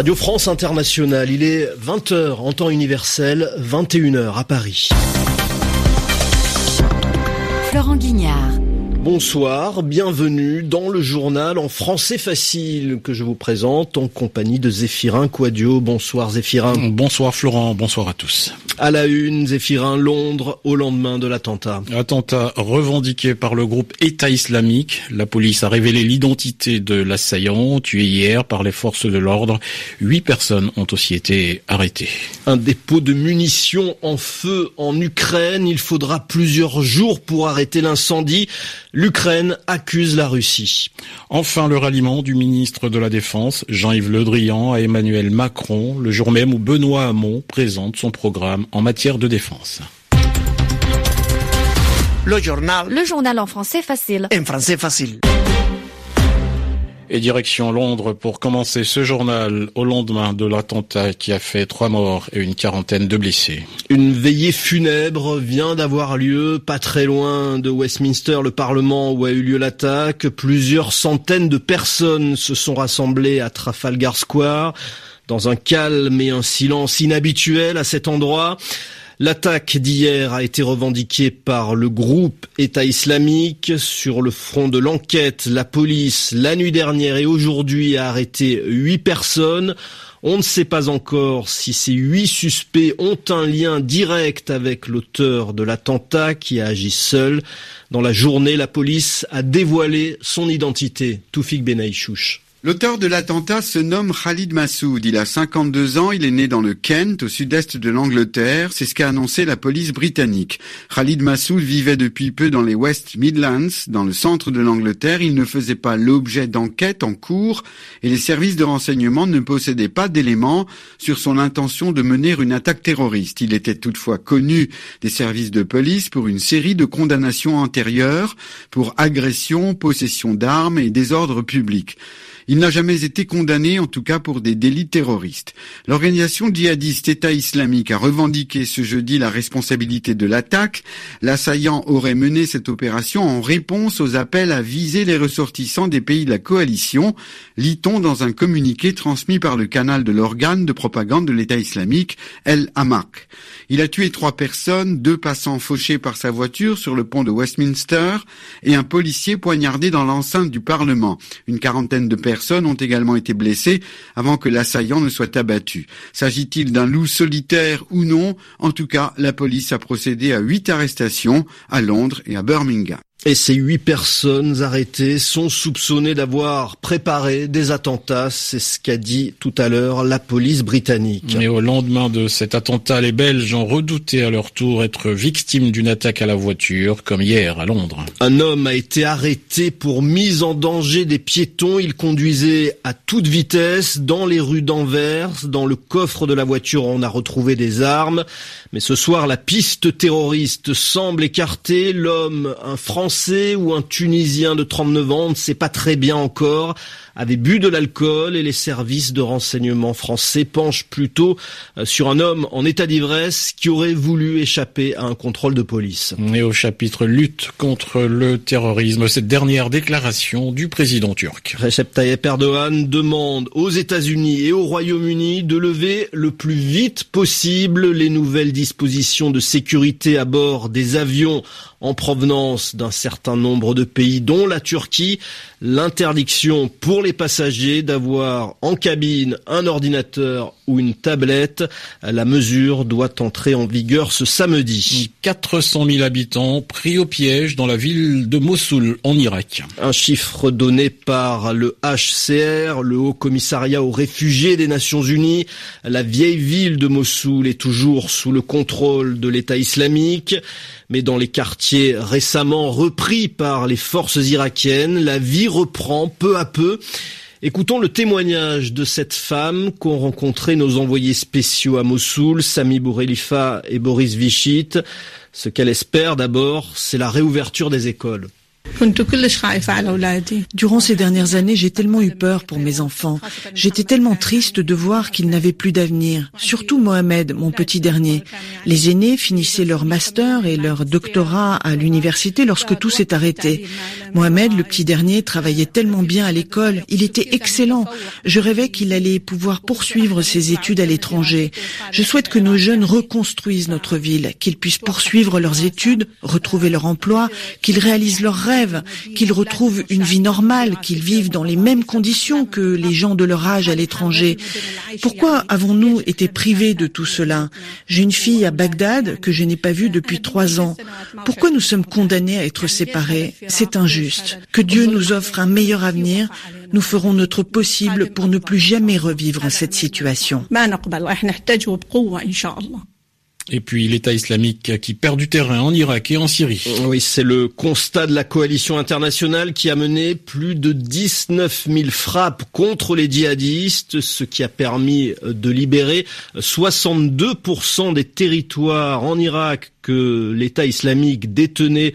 Radio France Internationale, il est 20h en temps universel, 21h à Paris. Florent Guignard. Bonsoir, bienvenue dans le journal en français facile que je vous présente en compagnie de Zéphirin Quadio. Bonsoir Zéphirin. Bonsoir Florent, bonsoir à tous. À la une, Zéphirin, Londres au lendemain de l'attentat. Attentat revendiqué par le groupe État islamique. La police a révélé l'identité de l'assaillant tué hier par les forces de l'ordre. Huit personnes ont aussi été arrêtées. Un dépôt de munitions en feu en Ukraine. Il faudra plusieurs jours pour arrêter l'incendie. L'Ukraine accuse la Russie. Enfin, le ralliement du ministre de la Défense, Jean-Yves Le Drian, à Emmanuel Macron, le jour même où Benoît Hamon présente son programme en matière de défense. Le journal. Le journal en français facile. En français facile. Et direction Londres pour commencer ce journal au lendemain de l'attentat qui a fait trois morts et une quarantaine de blessés. Une veillée funèbre vient d'avoir lieu pas très loin de Westminster, le Parlement où a eu lieu l'attaque. Plusieurs centaines de personnes se sont rassemblées à Trafalgar Square dans un calme et un silence inhabituel à cet endroit. L'attaque d'hier a été revendiquée par le groupe État islamique. Sur le front de l'enquête, la police, la nuit dernière et aujourd'hui, a arrêté huit personnes. On ne sait pas encore si ces huit suspects ont un lien direct avec l'auteur de l'attentat qui a agi seul. Dans la journée, la police a dévoilé son identité. Toufik Benaïchouch. L'auteur de l'attentat se nomme Khalid Massoud. Il a 52 ans, il est né dans le Kent, au sud-est de l'Angleterre. C'est ce qu'a annoncé la police britannique. Khalid Massoud vivait depuis peu dans les West Midlands, dans le centre de l'Angleterre. Il ne faisait pas l'objet d'enquêtes en cours et les services de renseignement ne possédaient pas d'éléments sur son intention de mener une attaque terroriste. Il était toutefois connu des services de police pour une série de condamnations antérieures pour agression, possession d'armes et désordre public. Il n'a jamais été condamné, en tout cas pour des délits terroristes. L'organisation djihadiste État islamique a revendiqué ce jeudi la responsabilité de l'attaque. L'assaillant aurait mené cette opération en réponse aux appels à viser les ressortissants des pays de la coalition, lit-on dans un communiqué transmis par le canal de l'organe de propagande de l'État islamique, El Hamak. Il a tué trois personnes, deux passants fauchés par sa voiture sur le pont de Westminster et un policier poignardé dans l'enceinte du Parlement. Une quarantaine de personnes ont également été blessées avant que l'assaillant ne soit abattu. S'agit-il d'un loup solitaire ou non? En tout cas, la police a procédé à huit arrestations à Londres et à Birmingham. Et ces huit personnes arrêtées sont soupçonnées d'avoir préparé des attentats, c'est ce qu'a dit tout à l'heure la police britannique. Mais au lendemain de cet attentat, les Belges ont redouté à leur tour être victimes d'une attaque à la voiture, comme hier à Londres. Un homme a été arrêté pour mise en danger des piétons. Il conduisait à toute vitesse dans les rues d'Anvers. Dans le coffre de la voiture, on a retrouvé des armes. Mais ce soir, la piste terroriste semble écartée. L'homme, un Français, ou un Tunisien de 39 ans, on ne sait pas très bien encore, avait bu de l'alcool et les services de renseignement français penchent plutôt euh, sur un homme en état d'ivresse qui aurait voulu échapper à un contrôle de police. Et au chapitre lutte contre le terrorisme, cette dernière déclaration du président turc. Recep Tayyip Erdogan demande aux États-Unis et au Royaume-Uni de lever le plus vite possible les nouvelles dispositions de sécurité à bord des avions en provenance d'un certain nombre de pays, dont la Turquie, l'interdiction pour les passagers d'avoir en cabine un ordinateur ou une tablette. La mesure doit entrer en vigueur ce samedi. 400 000 habitants pris au piège dans la ville de Mossoul, en Irak. Un chiffre donné par le HCR, le Haut Commissariat aux réfugiés des Nations Unies. La vieille ville de Mossoul est toujours sous le contrôle de l'État islamique mais dans les quartiers récemment repris par les forces irakiennes, la vie reprend peu à peu. Écoutons le témoignage de cette femme qu'ont rencontré nos envoyés spéciaux à Mossoul, Sami Bourelifa et Boris Vichit. Ce qu'elle espère d'abord, c'est la réouverture des écoles. Durant ces dernières années, j'ai tellement eu peur pour mes enfants. J'étais tellement triste de voir qu'ils n'avaient plus d'avenir. Surtout Mohamed, mon petit dernier. Les aînés finissaient leur master et leur doctorat à l'université lorsque tout s'est arrêté. Mohamed, le petit dernier, travaillait tellement bien à l'école. Il était excellent. Je rêvais qu'il allait pouvoir poursuivre ses études à l'étranger. Je souhaite que nos jeunes reconstruisent notre ville, qu'ils puissent poursuivre leurs études, retrouver leur emploi, qu'ils réalisent leurs rêves, qu'ils retrouvent une vie normale, qu'ils vivent dans les mêmes conditions que les gens de leur âge à l'étranger. Pourquoi avons-nous été privés de tout cela? J'ai une fille à Bagdad que je n'ai pas vue depuis trois ans. Pourquoi nous sommes condamnés à être séparés? C'est injuste. Que Dieu nous offre un meilleur avenir. Nous ferons notre possible pour ne plus jamais revivre cette situation. Et puis l'État islamique qui perd du terrain en Irak et en Syrie. Oui, c'est le constat de la coalition internationale qui a mené plus de 19 000 frappes contre les djihadistes, ce qui a permis de libérer 62% des territoires en Irak que l'État islamique détenait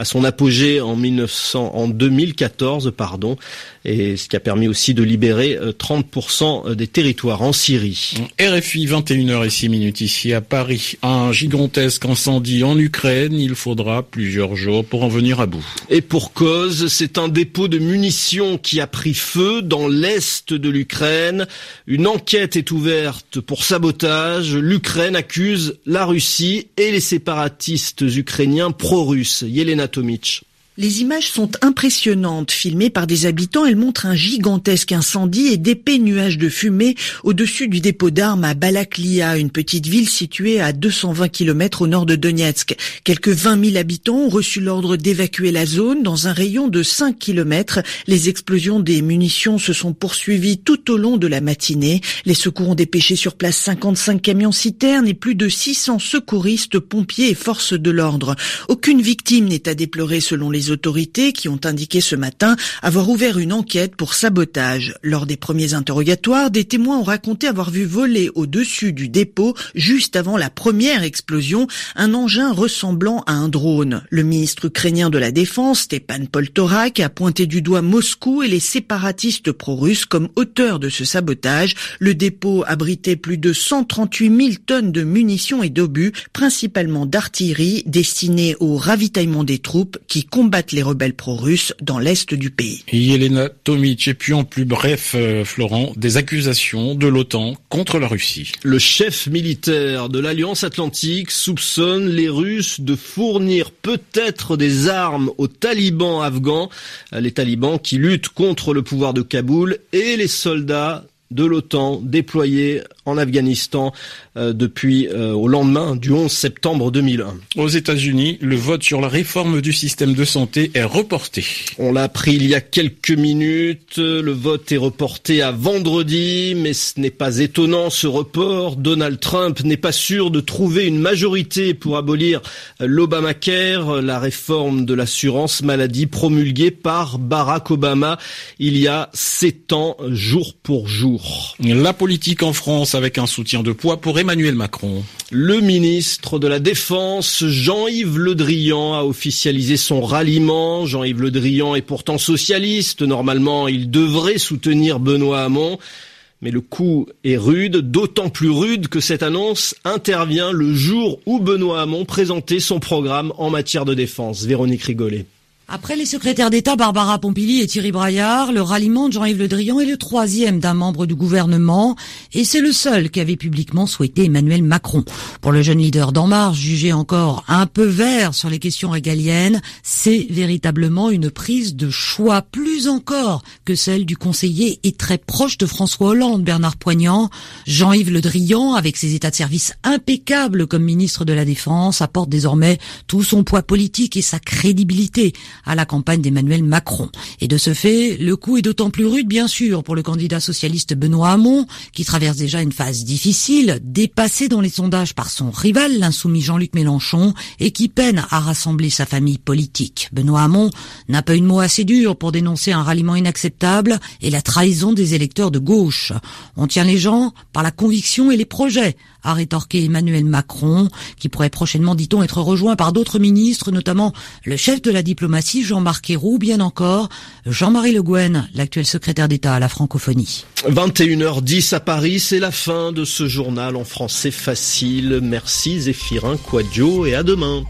à son apogée en 1900, en 2014, pardon, et ce qui a permis aussi de libérer 30% euh, des territoires en Syrie. RFI 21h et 6 minutes ici à Paris. Un gigantesque incendie en Ukraine. Il faudra plusieurs jours pour en venir à bout. Et pour cause, c'est un dépôt de munitions qui a pris feu dans l'est de l'Ukraine. Une enquête est ouverte pour sabotage. L'Ukraine accuse la Russie et les séparatistes ukrainiens pro-russes. Yelena Tomic. Les images sont impressionnantes. Filmées par des habitants, elles montrent un gigantesque incendie et d'épais nuages de fumée au-dessus du dépôt d'armes à Balaklia, une petite ville située à 220 km au nord de Donetsk. Quelques 20 000 habitants ont reçu l'ordre d'évacuer la zone. Dans un rayon de 5 km, les explosions des munitions se sont poursuivies tout au long de la matinée. Les secours ont dépêché sur place 55 camions citernes et plus de 600 secouristes, pompiers et forces de l'ordre. Aucune victime n'est à déplorer selon les autorités qui ont indiqué ce matin avoir ouvert une enquête pour sabotage. Lors des premiers interrogatoires, des témoins ont raconté avoir vu voler au-dessus du dépôt, juste avant la première explosion, un engin ressemblant à un drone. Le ministre ukrainien de la Défense, Stepan Poltorak, a pointé du doigt Moscou et les séparatistes pro-russes comme auteurs de ce sabotage. Le dépôt abritait plus de 138 000 tonnes de munitions et d'obus, principalement d'artillerie, destinés au ravitaillement des troupes qui combattent les rebelles pro-russes dans l'est du pays. Yelena Tomic, et puis en plus bref, euh, Florent, des accusations de l'OTAN contre la Russie. Le chef militaire de l'Alliance Atlantique soupçonne les Russes de fournir peut-être des armes aux talibans afghans, les talibans qui luttent contre le pouvoir de Kaboul et les soldats de l'OTAN déployés en Afghanistan euh, depuis euh, au lendemain du 11 septembre 2001. Aux États-Unis, le vote sur la réforme du système de santé est reporté. On l'a appris il y a quelques minutes. Le vote est reporté à vendredi, mais ce n'est pas étonnant ce report. Donald Trump n'est pas sûr de trouver une majorité pour abolir l'Obamacare, la réforme de l'assurance maladie promulguée par Barack Obama il y a sept ans, jour pour jour. La politique en France avec un soutien de poids pour Emmanuel Macron. Le ministre de la Défense, Jean-Yves Le Drian, a officialisé son ralliement. Jean-Yves Le Drian est pourtant socialiste. Normalement, il devrait soutenir Benoît Hamon. Mais le coup est rude, d'autant plus rude que cette annonce intervient le jour où Benoît Hamon présentait son programme en matière de défense. Véronique Rigolet. Après les secrétaires d'État Barbara Pompili et Thierry Braillard, le ralliement de Jean-Yves Le Drian est le troisième d'un membre du gouvernement et c'est le seul qui avait publiquement souhaité Emmanuel Macron. Pour le jeune leader d'En jugé encore un peu vert sur les questions régaliennes, c'est véritablement une prise de choix plus encore que celle du conseiller et très proche de François Hollande, Bernard Poignant. Jean-Yves Le Drian, avec ses états de service impeccables comme ministre de la Défense, apporte désormais tout son poids politique et sa crédibilité à la campagne d'Emmanuel Macron. Et de ce fait, le coup est d'autant plus rude, bien sûr, pour le candidat socialiste Benoît Hamon, qui traverse déjà une phase difficile, dépassé dans les sondages par son rival, l'insoumis Jean-Luc Mélenchon, et qui peine à rassembler sa famille politique. Benoît Hamon n'a pas une mot assez dur pour dénoncer un ralliement inacceptable et la trahison des électeurs de gauche. On tient les gens par la conviction et les projets, a rétorqué Emmanuel Macron, qui pourrait prochainement, dit-on, être rejoint par d'autres ministres, notamment le chef de la diplomatie, Jean-Marc Ayrault, bien encore Jean-Marie Le Guen, l'actuel secrétaire d'État à la francophonie. 21h10 à Paris, c'est la fin de ce journal en français facile. Merci Zéphirin Quadio et à demain.